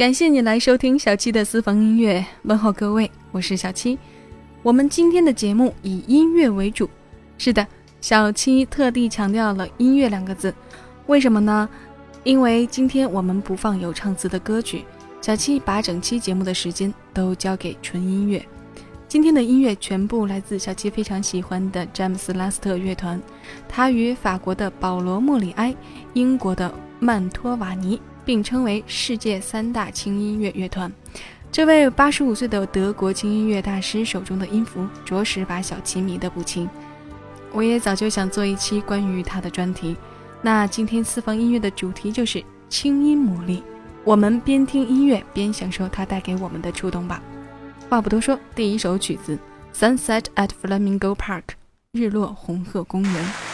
感谢你来收听小七的私房音乐，问候各位，我是小七。我们今天的节目以音乐为主，是的，小七特地强调了“音乐”两个字，为什么呢？因为今天我们不放有唱词的歌曲，小七把整期节目的时间都交给纯音乐。今天的音乐全部来自小七非常喜欢的詹姆斯拉斯特乐团，他与法国的保罗莫里埃、英国的曼托瓦尼。并称为世界三大轻音乐乐团。这位八十五岁的德国轻音乐大师手中的音符，着实把小七迷得不轻。我也早就想做一期关于他的专题。那今天私房音乐的主题就是轻音魔力。我们边听音乐边享受它带给我们的触动吧。话不多说，第一首曲子《Sunset at Flamingo Park》，日落红鹤公园。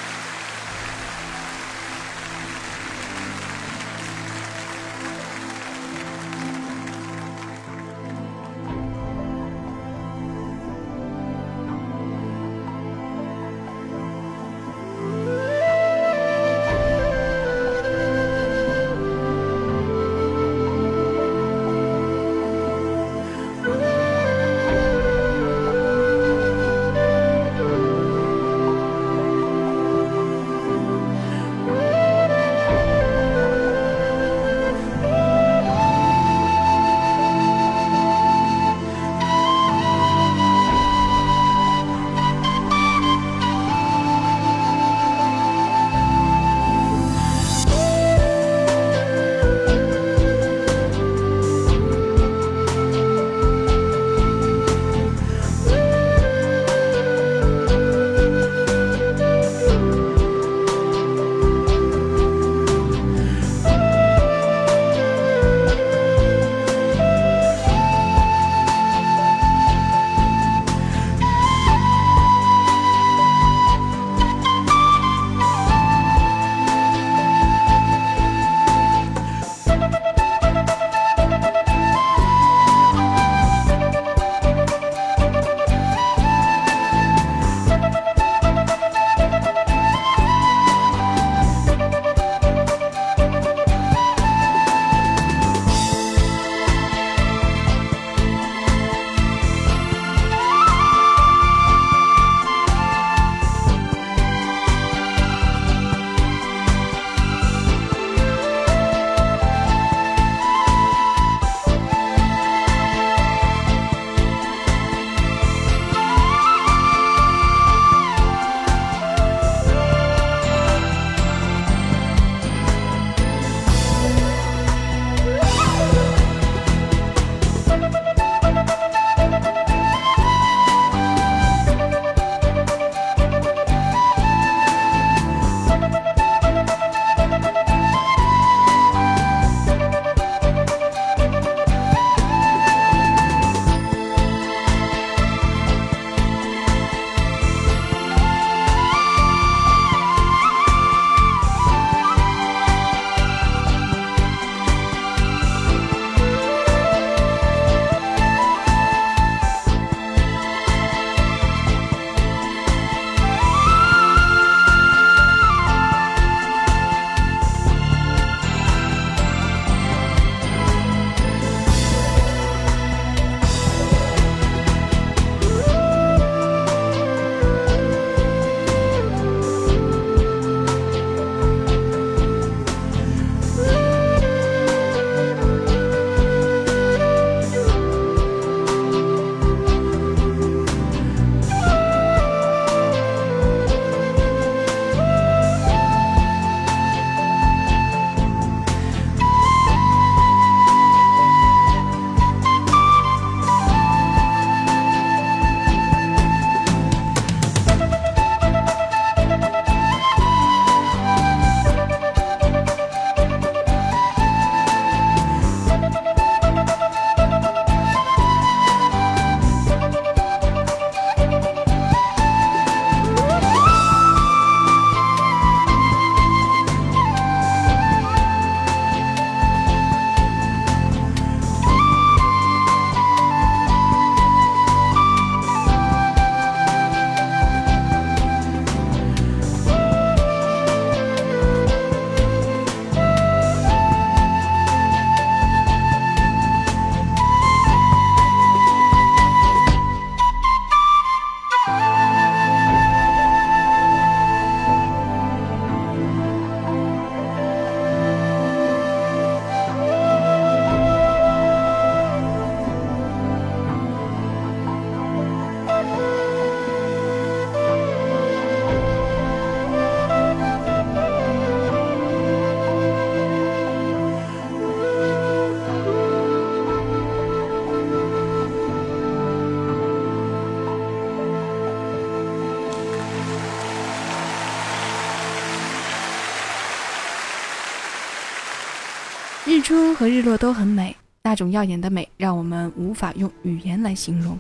日出和日落都很美，那种耀眼的美让我们无法用语言来形容。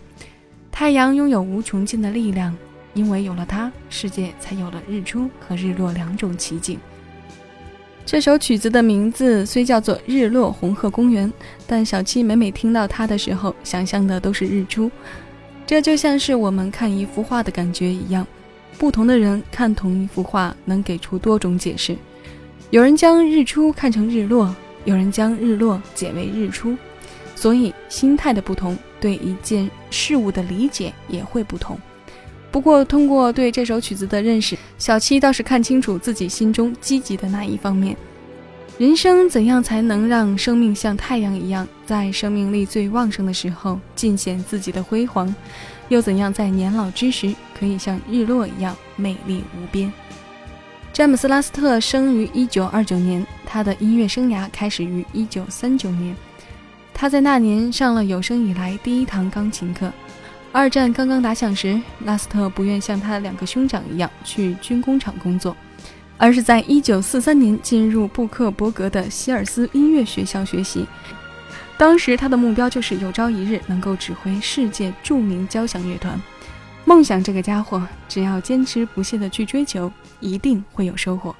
太阳拥有无穷尽的力量，因为有了它，世界才有了日出和日落两种奇景。这首曲子的名字虽叫做《日落红鹤公园》，但小七每每听到它的时候，想象的都是日出。这就像是我们看一幅画的感觉一样，不同的人看同一幅画，能给出多种解释。有人将日出看成日落，有人将日落解为日出，所以心态的不同，对一件事物的理解也会不同。不过，通过对这首曲子的认识，小七倒是看清楚自己心中积极的那一方面。人生怎样才能让生命像太阳一样，在生命力最旺盛的时候尽显自己的辉煌？又怎样在年老之时可以像日落一样美丽无边？詹姆斯·拉斯特生于1929年，他的音乐生涯开始于1939年。他在那年上了有生以来第一堂钢琴课。二战刚刚打响时，拉斯特不愿像他的两个兄长一样去军工厂工作，而是在1943年进入布克伯格的希尔斯音乐学校学习。当时他的目标就是有朝一日能够指挥世界著名交响乐团。梦想这个家伙，只要坚持不懈地去追求，一定会有收获。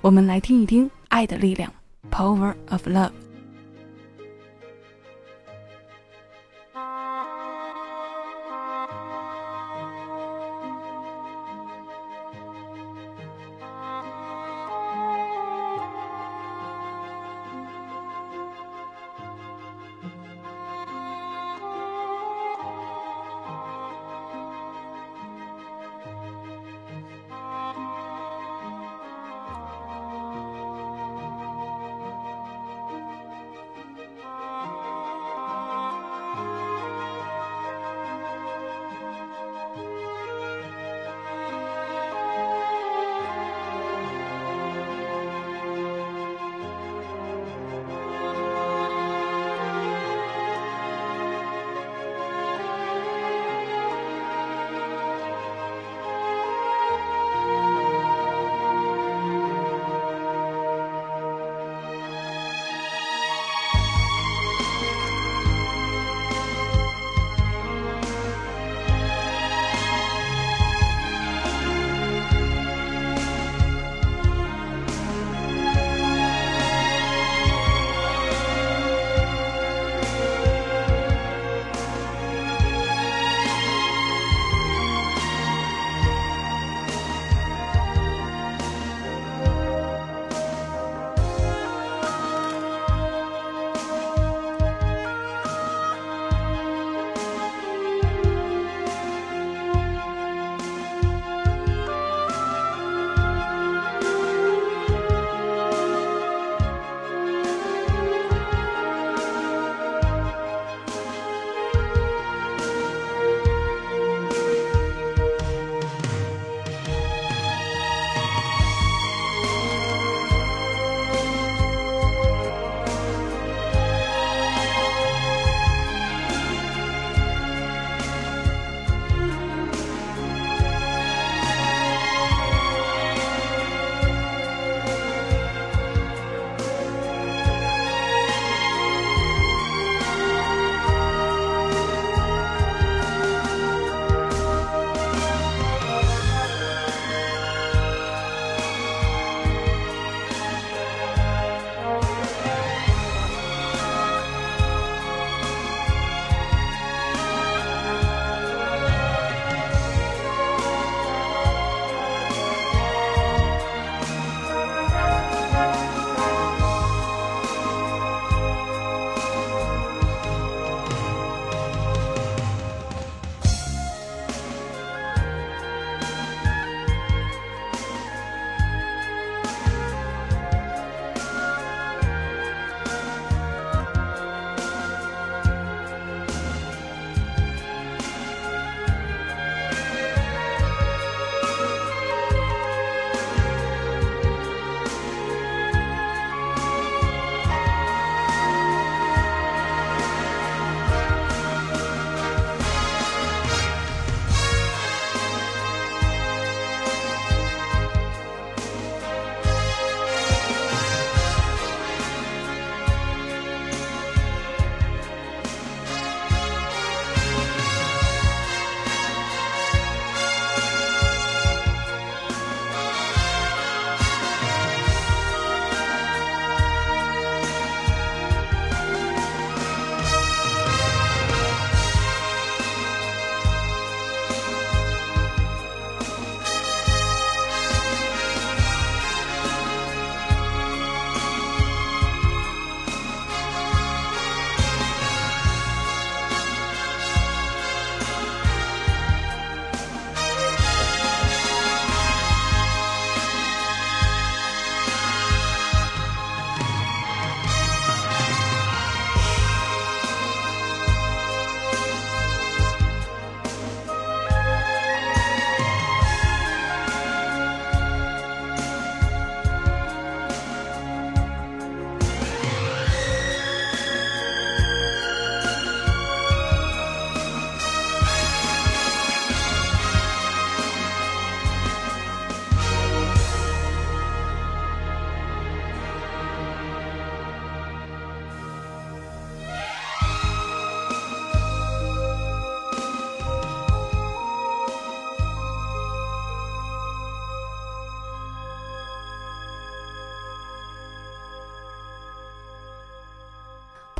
我们来听一听《爱的力量》（Power of Love）。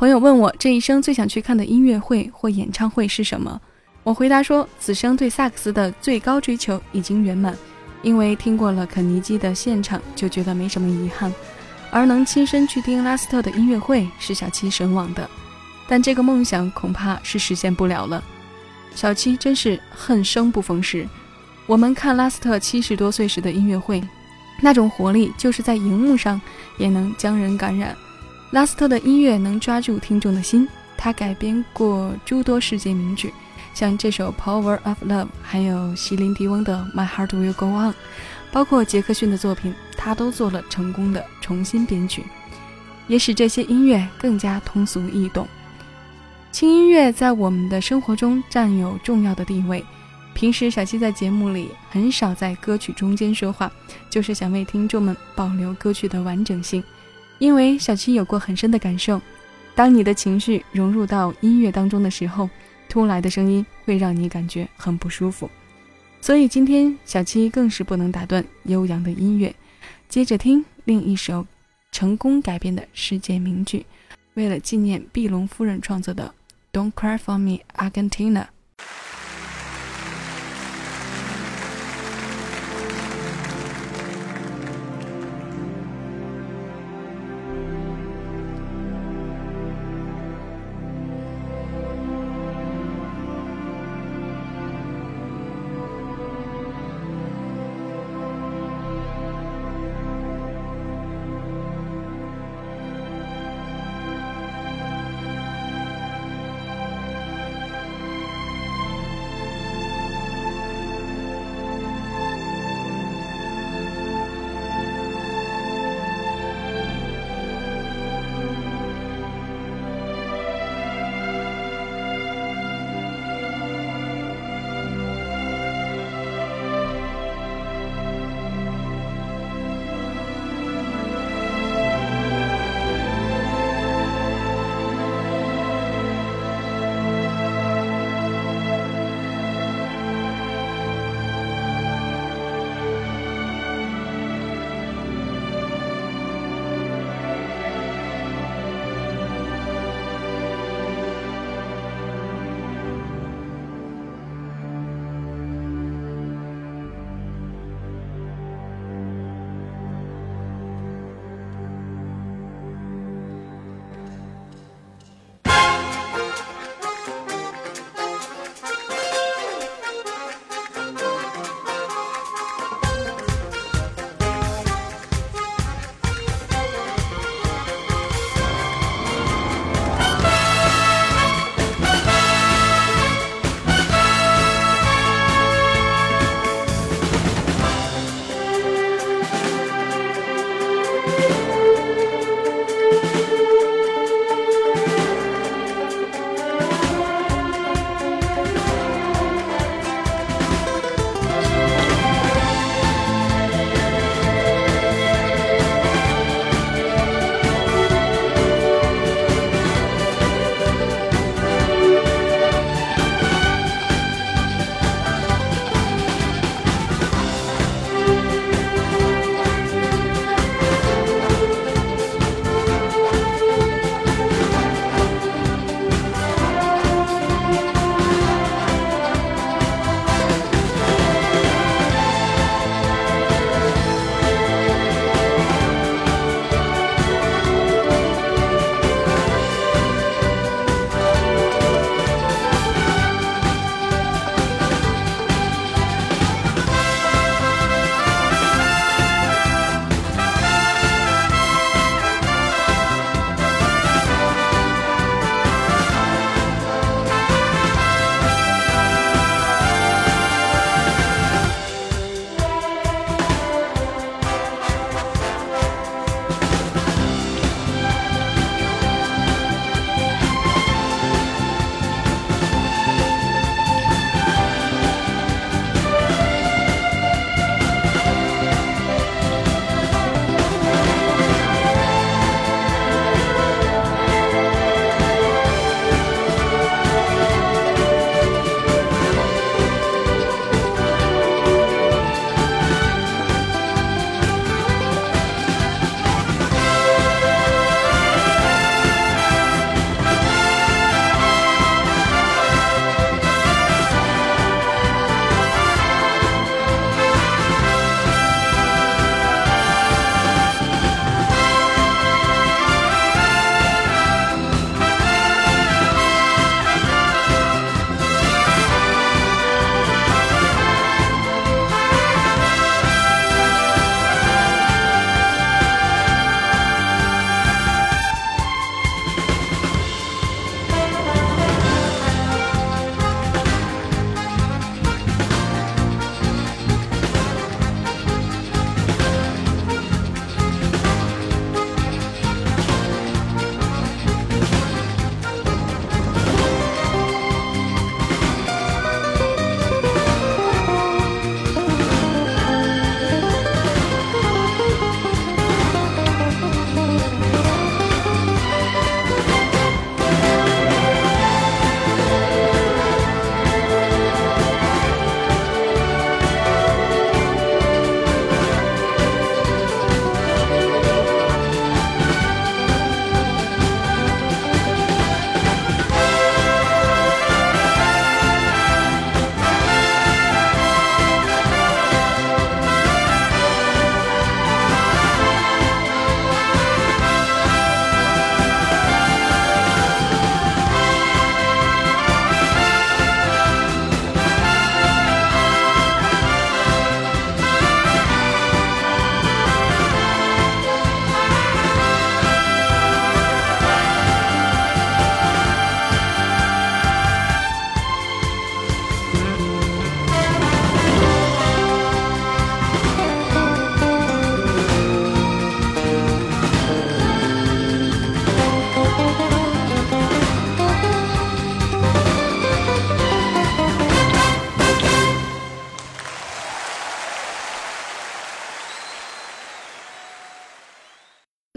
朋友问我这一生最想去看的音乐会或演唱会是什么，我回答说，此生对萨克斯的最高追求已经圆满，因为听过了肯尼基的现场，就觉得没什么遗憾。而能亲身去听拉斯特的音乐会是小七神往的，但这个梦想恐怕是实现不了了。小七真是恨生不逢时。我们看拉斯特七十多岁时的音乐会，那种活力就是在荧幕上也能将人感染。拉斯特的音乐能抓住听众的心，他改编过诸多世界名曲，像这首《Power of Love》，还有席琳迪翁的《My Heart Will Go On》。包括杰克逊的作品，他都做了成功的重新编曲，也使这些音乐更加通俗易懂。轻音乐在我们的生活中占有重要的地位。平时小七在节目里很少在歌曲中间说话，就是想为听众们保留歌曲的完整性。因为小七有过很深的感受，当你的情绪融入到音乐当中的时候，突来的声音会让你感觉很不舒服。所以今天小七更是不能打断悠扬的音乐，接着听另一首成功改编的世界名曲，为了纪念碧龙夫人创作的《Don't Cry for Me, Argentina》。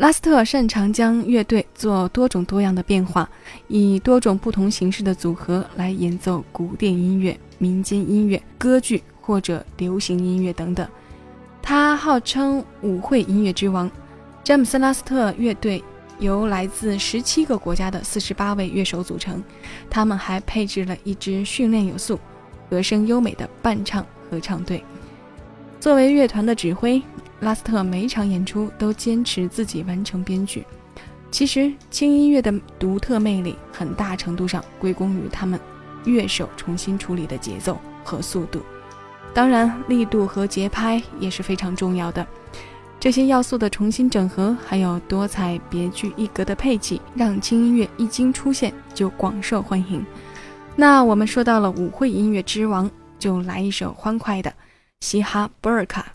拉斯特擅长将乐队做多种多样的变化，以多种不同形式的组合来演奏古典音乐、民间音乐、歌剧或者流行音乐等等。他号称舞会音乐之王。詹姆斯·拉斯特乐队由来自十七个国家的四十八位乐手组成，他们还配置了一支训练有素、和声优美的伴唱合唱队。作为乐团的指挥。拉斯特每场演出都坚持自己完成编剧。其实，轻音乐的独特魅力很大程度上归功于他们乐手重新处理的节奏和速度，当然，力度和节拍也是非常重要的。这些要素的重新整合，还有多彩别具一格的配器，让轻音乐一经出现就广受欢迎。那我们说到了舞会音乐之王，就来一首欢快的嘻哈波尔卡。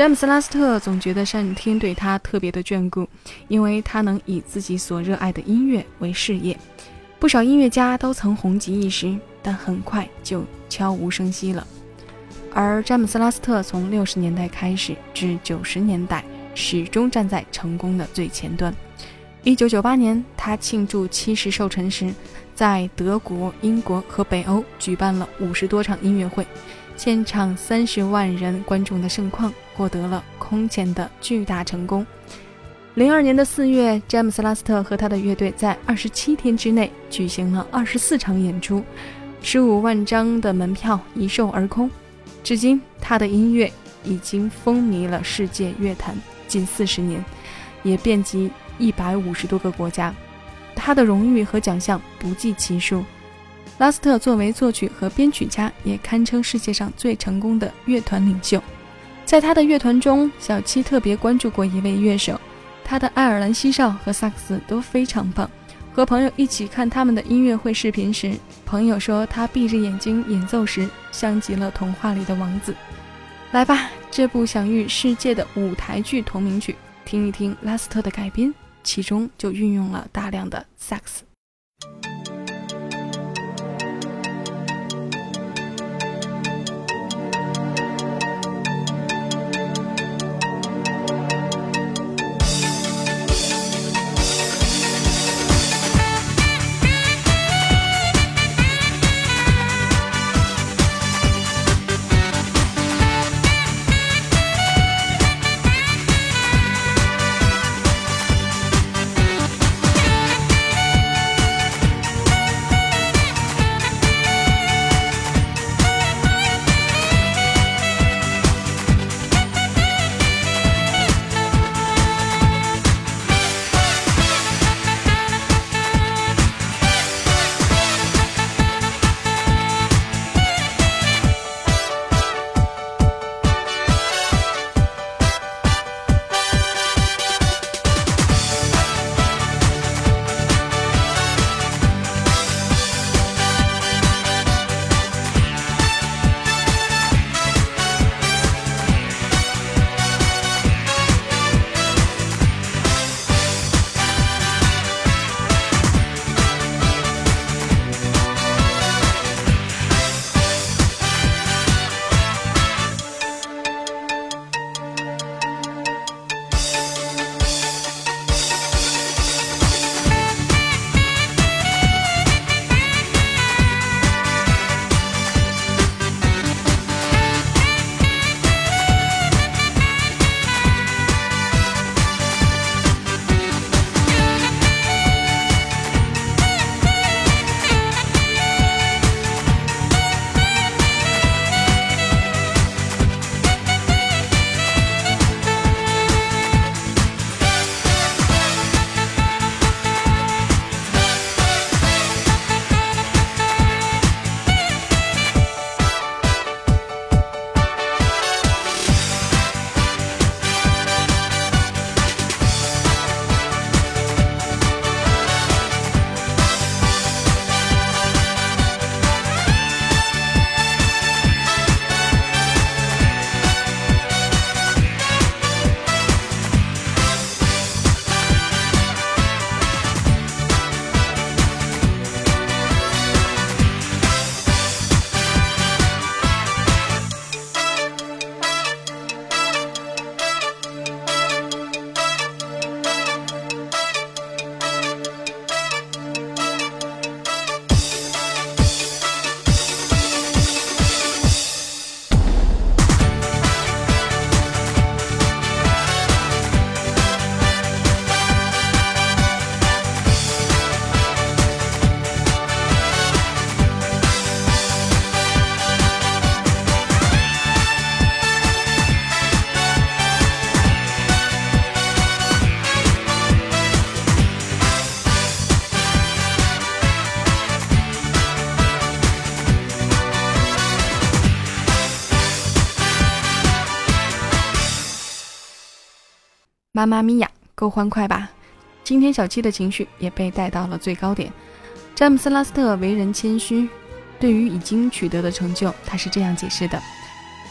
詹姆斯·拉斯特总觉得上天对他特别的眷顾，因为他能以自己所热爱的音乐为事业。不少音乐家都曾红极一时，但很快就悄无声息了。而詹姆斯·拉斯特从六十年代开始至九十年代，始终站在成功的最前端。一九九八年，他庆祝七十寿辰时，在德国、英国和北欧举办了五十多场音乐会，现场三十万人观众的盛况获得了空前的巨大成功。零二年的四月，詹姆斯·拉斯特和他的乐队在二十七天之内举行了二十四场演出，十五万张的门票一售而空。至今，他的音乐已经风靡了世界乐坛近四十年，也遍及。一百五十多个国家，他的荣誉和奖项不计其数。拉斯特作为作曲和编曲家，也堪称世界上最成功的乐团领袖。在他的乐团中，小七特别关注过一位乐手，他的爱尔兰西哨和萨克斯都非常棒。和朋友一起看他们的音乐会视频时，朋友说他闭着眼睛演奏时，像极了童话里的王子。来吧，这部享誉世界的舞台剧同名曲，听一听拉斯特的改编。其中就运用了大量的萨克斯。妈妈咪呀，够欢快吧？今天小七的情绪也被带到了最高点。詹姆斯·拉斯特为人谦虚，对于已经取得的成就，他是这样解释的：“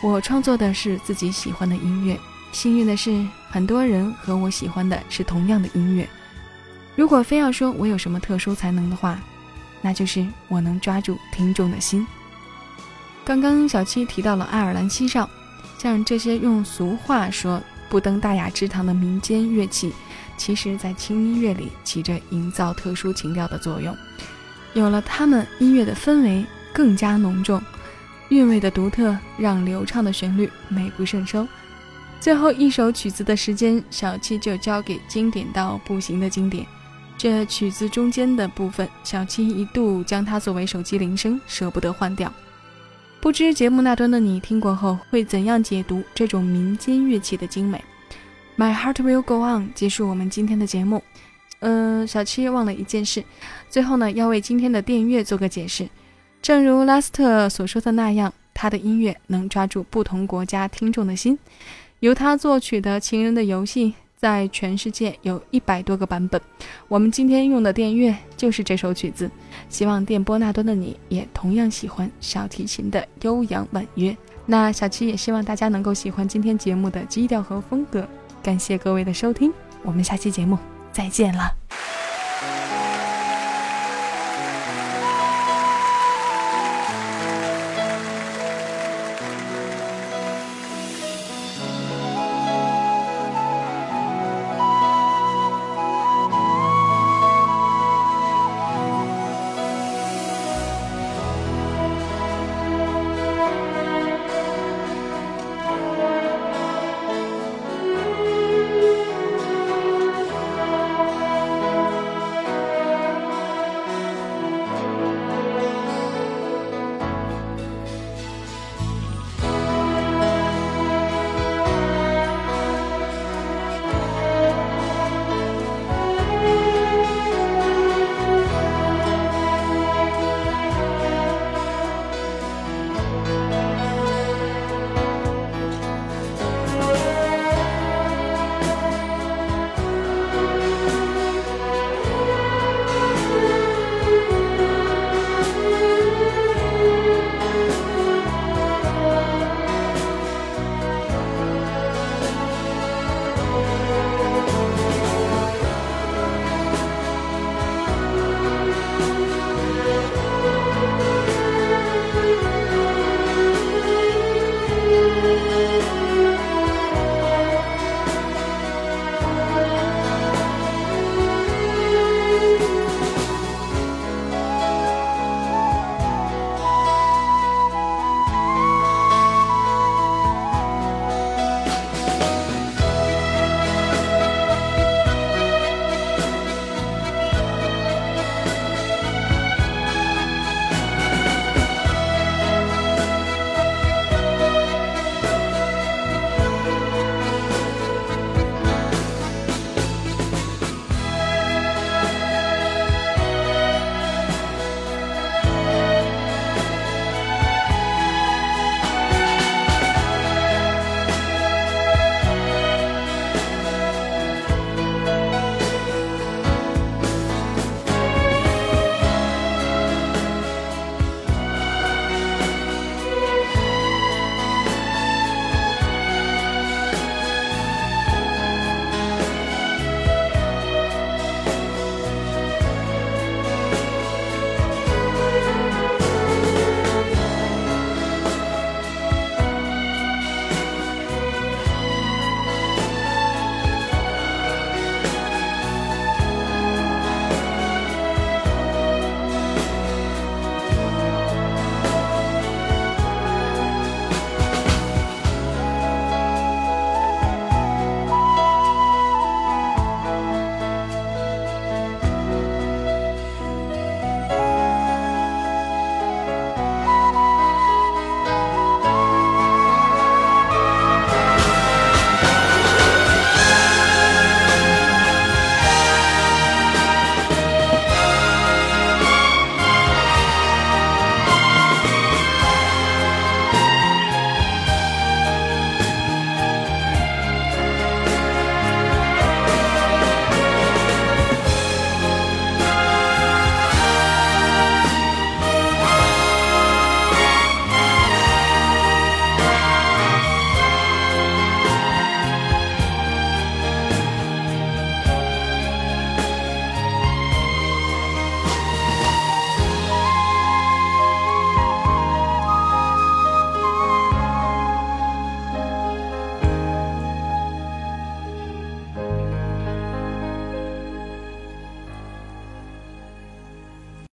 我创作的是自己喜欢的音乐，幸运的是，很多人和我喜欢的是同样的音乐。如果非要说我有什么特殊才能的话，那就是我能抓住听众的心。刚刚小七提到了爱尔兰西哨，像这些用俗话说不登大雅之堂的民间乐器，其实在轻音乐里起着营造特殊情调的作用。有了它们，音乐的氛围更加浓重，韵味的独特让流畅的旋律美不胜收。最后一首曲子的时间，小七就交给经典到不行的经典。这曲子中间的部分，小七一度将它作为手机铃声，舍不得换掉。不知节目那端的你听过后会怎样解读这种民间乐器的精美？My heart will go on，结束我们今天的节目。嗯，小七忘了一件事，最后呢要为今天的电乐做个解释。正如拉斯特所说的那样，他的音乐能抓住不同国家听众的心。由他作曲的《情人的游戏》。在全世界有一百多个版本，我们今天用的电乐就是这首曲子。希望电波那端的你也同样喜欢小提琴的悠扬婉约。那小七也希望大家能够喜欢今天节目的基调和风格。感谢各位的收听，我们下期节目再见了。